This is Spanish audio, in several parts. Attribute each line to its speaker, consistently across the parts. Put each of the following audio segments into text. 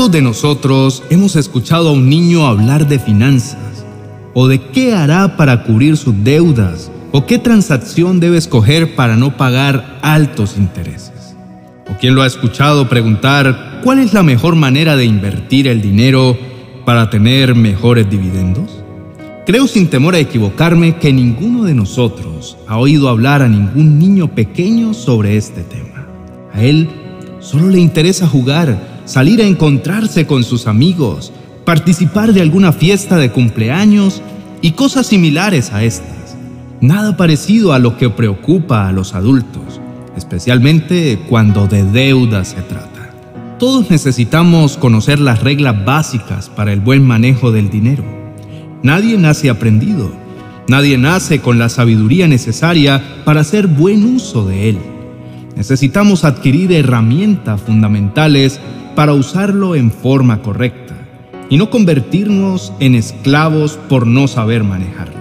Speaker 1: ¿Cuántos de nosotros hemos escuchado a un niño hablar de finanzas? ¿O de qué hará para cubrir sus deudas? ¿O qué transacción debe escoger para no pagar altos intereses? ¿O quién lo ha escuchado preguntar cuál es la mejor manera de invertir el dinero para tener mejores dividendos? Creo sin temor a equivocarme que ninguno de nosotros ha oído hablar a ningún niño pequeño sobre este tema. A él solo le interesa jugar, salir a encontrarse con sus amigos, participar de alguna fiesta de cumpleaños y cosas similares a estas. Nada parecido a lo que preocupa a los adultos, especialmente cuando de deuda se trata. Todos necesitamos conocer las reglas básicas para el buen manejo del dinero. Nadie nace aprendido. Nadie nace con la sabiduría necesaria para hacer buen uso de él. Necesitamos adquirir herramientas fundamentales para usarlo en forma correcta y no convertirnos en esclavos por no saber manejarlo.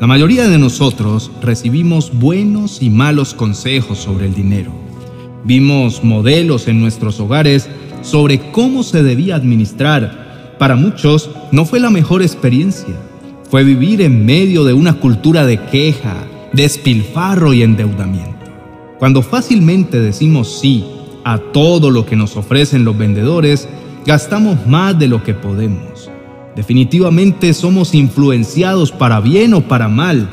Speaker 1: La mayoría de nosotros recibimos buenos y malos consejos sobre el dinero. Vimos modelos en nuestros hogares sobre cómo se debía administrar. Para muchos no fue la mejor experiencia. Fue vivir en medio de una cultura de queja, despilfarro y endeudamiento. Cuando fácilmente decimos sí a todo lo que nos ofrecen los vendedores, gastamos más de lo que podemos. Definitivamente somos influenciados para bien o para mal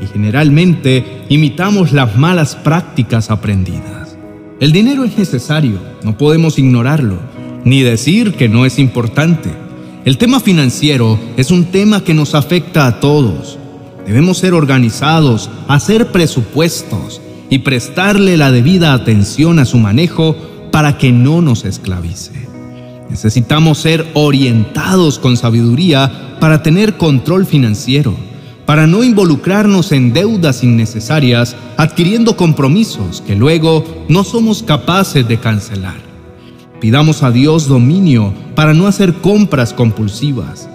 Speaker 1: y generalmente imitamos las malas prácticas aprendidas. El dinero es necesario, no podemos ignorarlo, ni decir que no es importante. El tema financiero es un tema que nos afecta a todos. Debemos ser organizados, hacer presupuestos y prestarle la debida atención a su manejo para que no nos esclavice. Necesitamos ser orientados con sabiduría para tener control financiero, para no involucrarnos en deudas innecesarias adquiriendo compromisos que luego no somos capaces de cancelar. Pidamos a Dios dominio para no hacer compras compulsivas.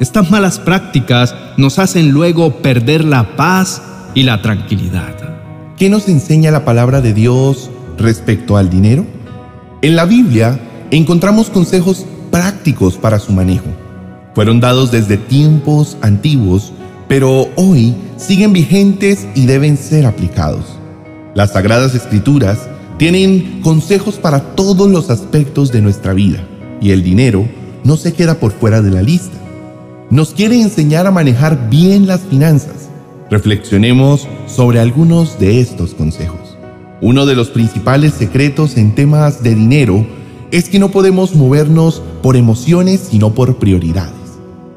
Speaker 1: Estas malas prácticas nos hacen luego perder la paz y la tranquilidad.
Speaker 2: ¿Qué nos enseña la palabra de Dios respecto al dinero? En la Biblia encontramos consejos prácticos para su manejo. Fueron dados desde tiempos antiguos, pero hoy siguen vigentes y deben ser aplicados. Las Sagradas Escrituras tienen consejos para todos los aspectos de nuestra vida y el dinero no se queda por fuera de la lista. Nos quiere enseñar a manejar bien las finanzas. Reflexionemos sobre algunos de estos consejos. Uno de los principales secretos en temas de dinero es que no podemos movernos por emociones sino por prioridades.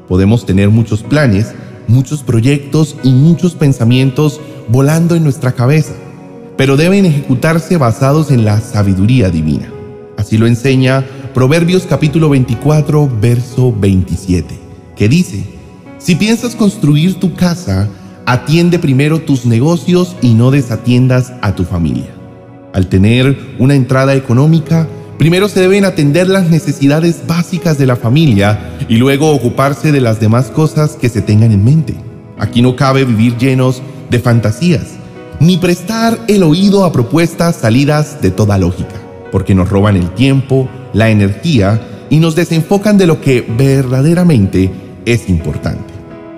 Speaker 2: Podemos tener muchos planes, muchos proyectos y muchos pensamientos volando en nuestra cabeza, pero deben ejecutarse basados en la sabiduría divina. Así lo enseña Proverbios capítulo 24, verso 27, que dice, si piensas construir tu casa, atiende primero tus negocios y no desatiendas a tu familia. Al tener una entrada económica, Primero se deben atender las necesidades básicas de la familia y luego ocuparse de las demás cosas que se tengan en mente. Aquí no cabe vivir llenos de fantasías, ni prestar el oído a propuestas salidas de toda lógica, porque nos roban el tiempo, la energía y nos desenfocan de lo que verdaderamente es importante.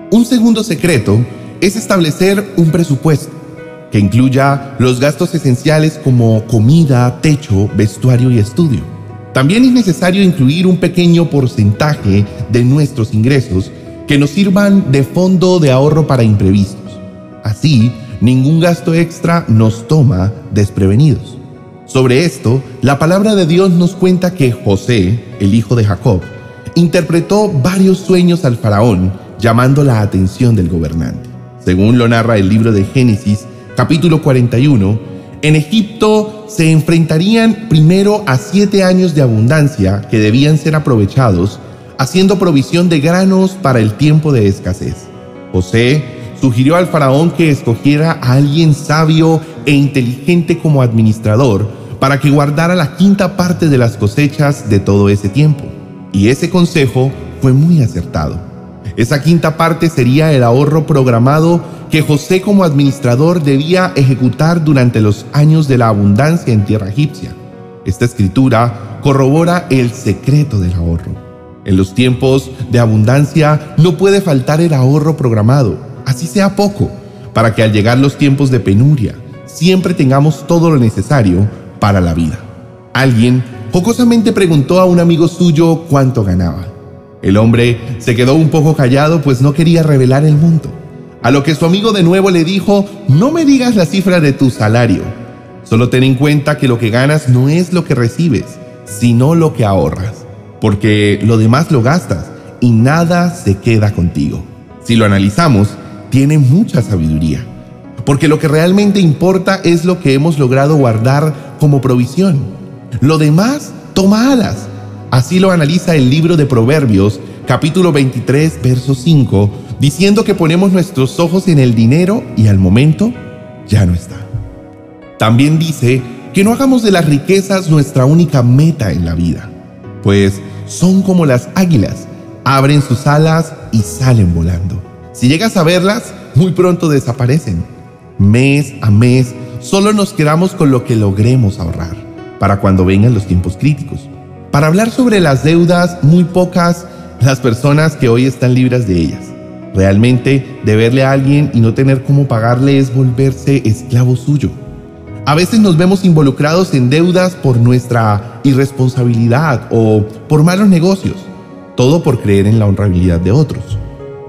Speaker 2: Un segundo secreto es establecer un presupuesto que incluya los gastos esenciales como comida, techo, vestuario y estudio. También es necesario incluir un pequeño porcentaje de nuestros ingresos que nos sirvan de fondo de ahorro para imprevistos. Así, ningún gasto extra nos toma desprevenidos. Sobre esto, la palabra de Dios nos cuenta que José, el hijo de Jacob, interpretó varios sueños al faraón llamando la atención del gobernante. Según lo narra el libro de Génesis, capítulo 41, en Egipto se enfrentarían primero a siete años de abundancia que debían ser aprovechados, haciendo provisión de granos para el tiempo de escasez. José sugirió al faraón que escogiera a alguien sabio e inteligente como administrador para que guardara la quinta parte de las cosechas de todo ese tiempo. Y ese consejo fue muy acertado. Esa quinta parte sería el ahorro programado que José como administrador debía ejecutar durante los años de la abundancia en tierra egipcia. Esta escritura corrobora el secreto del ahorro. En los tiempos de abundancia no puede faltar el ahorro programado, así sea poco, para que al llegar los tiempos de penuria siempre tengamos todo lo necesario para la vida. Alguien jocosamente preguntó a un amigo suyo cuánto ganaba. El hombre se quedó un poco callado pues no quería revelar el monto. A lo que su amigo de nuevo le dijo, no me digas la cifra de tu salario. Solo ten en cuenta que lo que ganas no es lo que recibes, sino lo que ahorras. Porque lo demás lo gastas y nada se queda contigo. Si lo analizamos, tiene mucha sabiduría. Porque lo que realmente importa es lo que hemos logrado guardar como provisión. Lo demás toma alas. Así lo analiza el libro de Proverbios, capítulo 23, verso 5, diciendo que ponemos nuestros ojos en el dinero y al momento ya no está. También dice que no hagamos de las riquezas nuestra única meta en la vida, pues son como las águilas, abren sus alas y salen volando. Si llegas a verlas, muy pronto desaparecen. Mes a mes, solo nos quedamos con lo que logremos ahorrar para cuando vengan los tiempos críticos. Para hablar sobre las deudas, muy pocas las personas que hoy están libres de ellas. Realmente, deberle a alguien y no tener cómo pagarle es volverse esclavo suyo. A veces nos vemos involucrados en deudas por nuestra irresponsabilidad o por malos negocios, todo por creer en la honrabilidad de otros.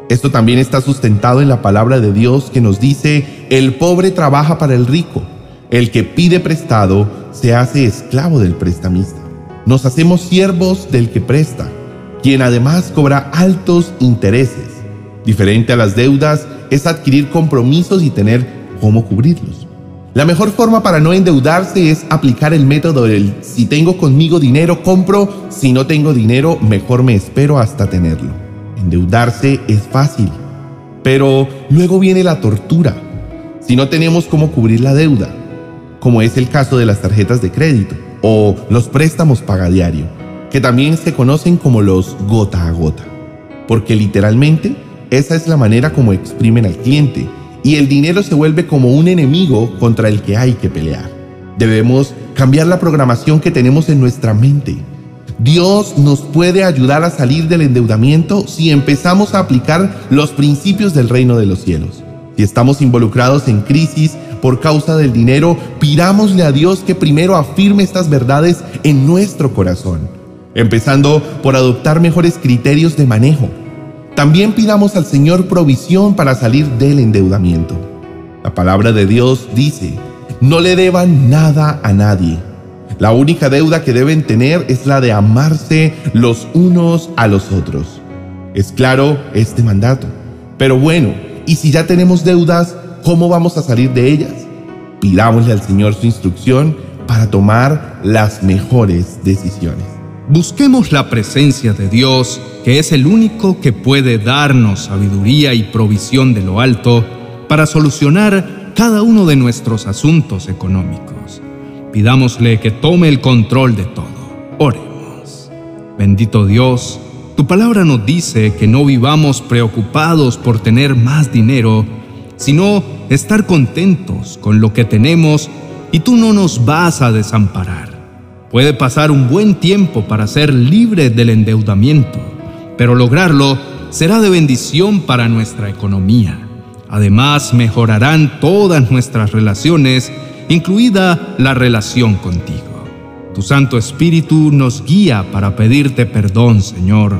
Speaker 2: Esto también está sustentado en la palabra de Dios que nos dice, el pobre trabaja para el rico, el que pide prestado se hace esclavo del prestamista. Nos hacemos siervos del que presta, quien además cobra altos intereses. Diferente a las deudas es adquirir compromisos y tener cómo cubrirlos. La mejor forma para no endeudarse es aplicar el método del si tengo conmigo dinero, compro, si no tengo dinero, mejor me espero hasta tenerlo. Endeudarse es fácil, pero luego viene la tortura. Si no tenemos cómo cubrir la deuda, como es el caso de las tarjetas de crédito o los préstamos pagadiario, que también se conocen como los gota a gota, porque literalmente esa es la manera como exprimen al cliente y el dinero se vuelve como un enemigo contra el que hay que pelear. Debemos cambiar la programación que tenemos en nuestra mente. Dios nos puede ayudar a salir del endeudamiento si empezamos a aplicar los principios del reino de los cielos. Si estamos involucrados en crisis por causa del dinero, pidámosle a Dios que primero afirme estas verdades en nuestro corazón, empezando por adoptar mejores criterios de manejo también pidamos al Señor provisión para salir del endeudamiento. La palabra de Dios dice, no le deban nada a nadie. La única deuda que deben tener es la de amarse los unos a los otros. Es claro este mandato. Pero bueno, ¿y si ya tenemos deudas, cómo vamos a salir de ellas? Pidámosle al Señor su instrucción para tomar las mejores decisiones.
Speaker 1: Busquemos la presencia de Dios, que es el único que puede darnos sabiduría y provisión de lo alto para solucionar cada uno de nuestros asuntos económicos. Pidámosle que tome el control de todo. Oremos. Bendito Dios, tu palabra nos dice que no vivamos preocupados por tener más dinero, sino estar contentos con lo que tenemos y tú no nos vas a desamparar. Puede pasar un buen tiempo para ser libre del endeudamiento, pero lograrlo será de bendición para nuestra economía. Además, mejorarán todas nuestras relaciones, incluida la relación contigo. Tu Santo Espíritu nos guía para pedirte perdón, Señor,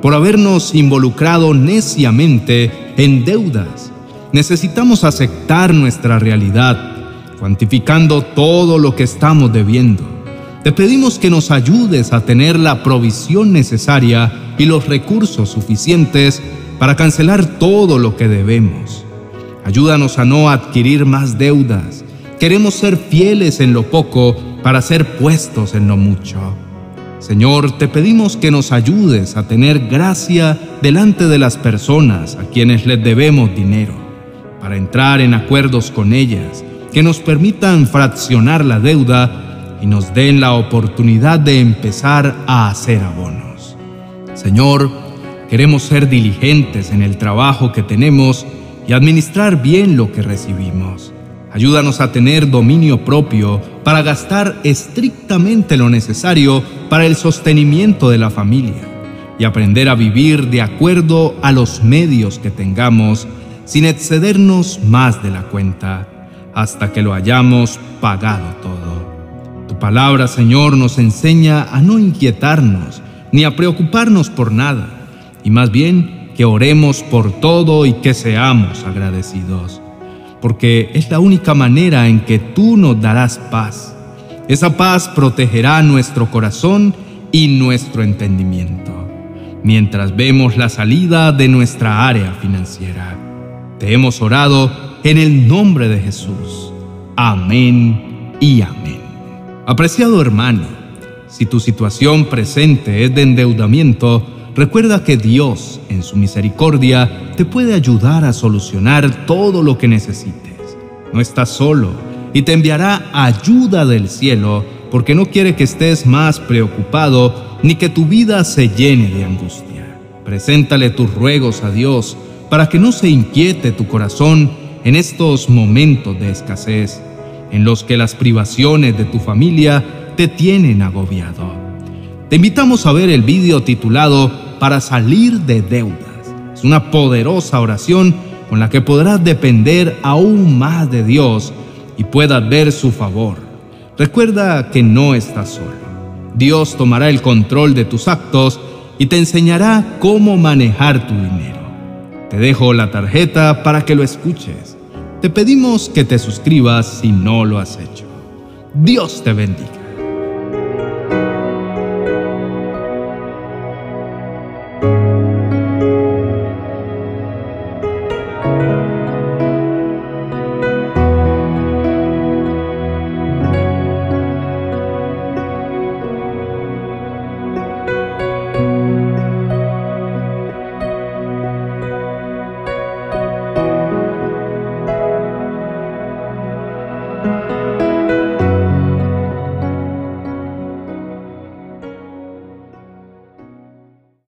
Speaker 1: por habernos involucrado neciamente en deudas. Necesitamos aceptar nuestra realidad, cuantificando todo lo que estamos debiendo te pedimos que nos ayudes a tener la provisión necesaria y los recursos suficientes para cancelar todo lo que debemos. Ayúdanos a no adquirir más deudas. Queremos ser fieles en lo poco para ser puestos en lo mucho. Señor, te pedimos que nos ayudes a tener gracia delante de las personas a quienes les debemos dinero, para entrar en acuerdos con ellas, que nos permitan fraccionar la deuda y nos den la oportunidad de empezar a hacer abonos. Señor, queremos ser diligentes en el trabajo que tenemos y administrar bien lo que recibimos. Ayúdanos a tener dominio propio para gastar estrictamente lo necesario para el sostenimiento de la familia y aprender a vivir de acuerdo a los medios que tengamos sin excedernos más de la cuenta hasta que lo hayamos pagado todo. Tu palabra, Señor, nos enseña a no inquietarnos ni a preocuparnos por nada, y más bien que oremos por todo y que seamos agradecidos porque es la única manera en que tú nos darás paz. Esa paz protegerá nuestro corazón y nuestro entendimiento, mientras vemos la salida de nuestra área financiera. Te hemos orado en el nombre de Jesús. Amén y amén. Apreciado hermano, si tu situación presente es de endeudamiento, Recuerda que Dios, en su misericordia, te puede ayudar a solucionar todo lo que necesites. No estás solo y te enviará ayuda del cielo porque no quiere que estés más preocupado ni que tu vida se llene de angustia. Preséntale tus ruegos a Dios para que no se inquiete tu corazón en estos momentos de escasez, en los que las privaciones de tu familia te tienen agobiado. Te invitamos a ver el vídeo titulado para salir de deudas. Es una poderosa oración con la que podrás depender aún más de Dios y puedas ver su favor. Recuerda que no estás solo. Dios tomará el control de tus actos y te enseñará cómo manejar tu dinero. Te dejo la tarjeta para que lo escuches. Te pedimos que te suscribas si no lo has hecho. Dios te bendiga.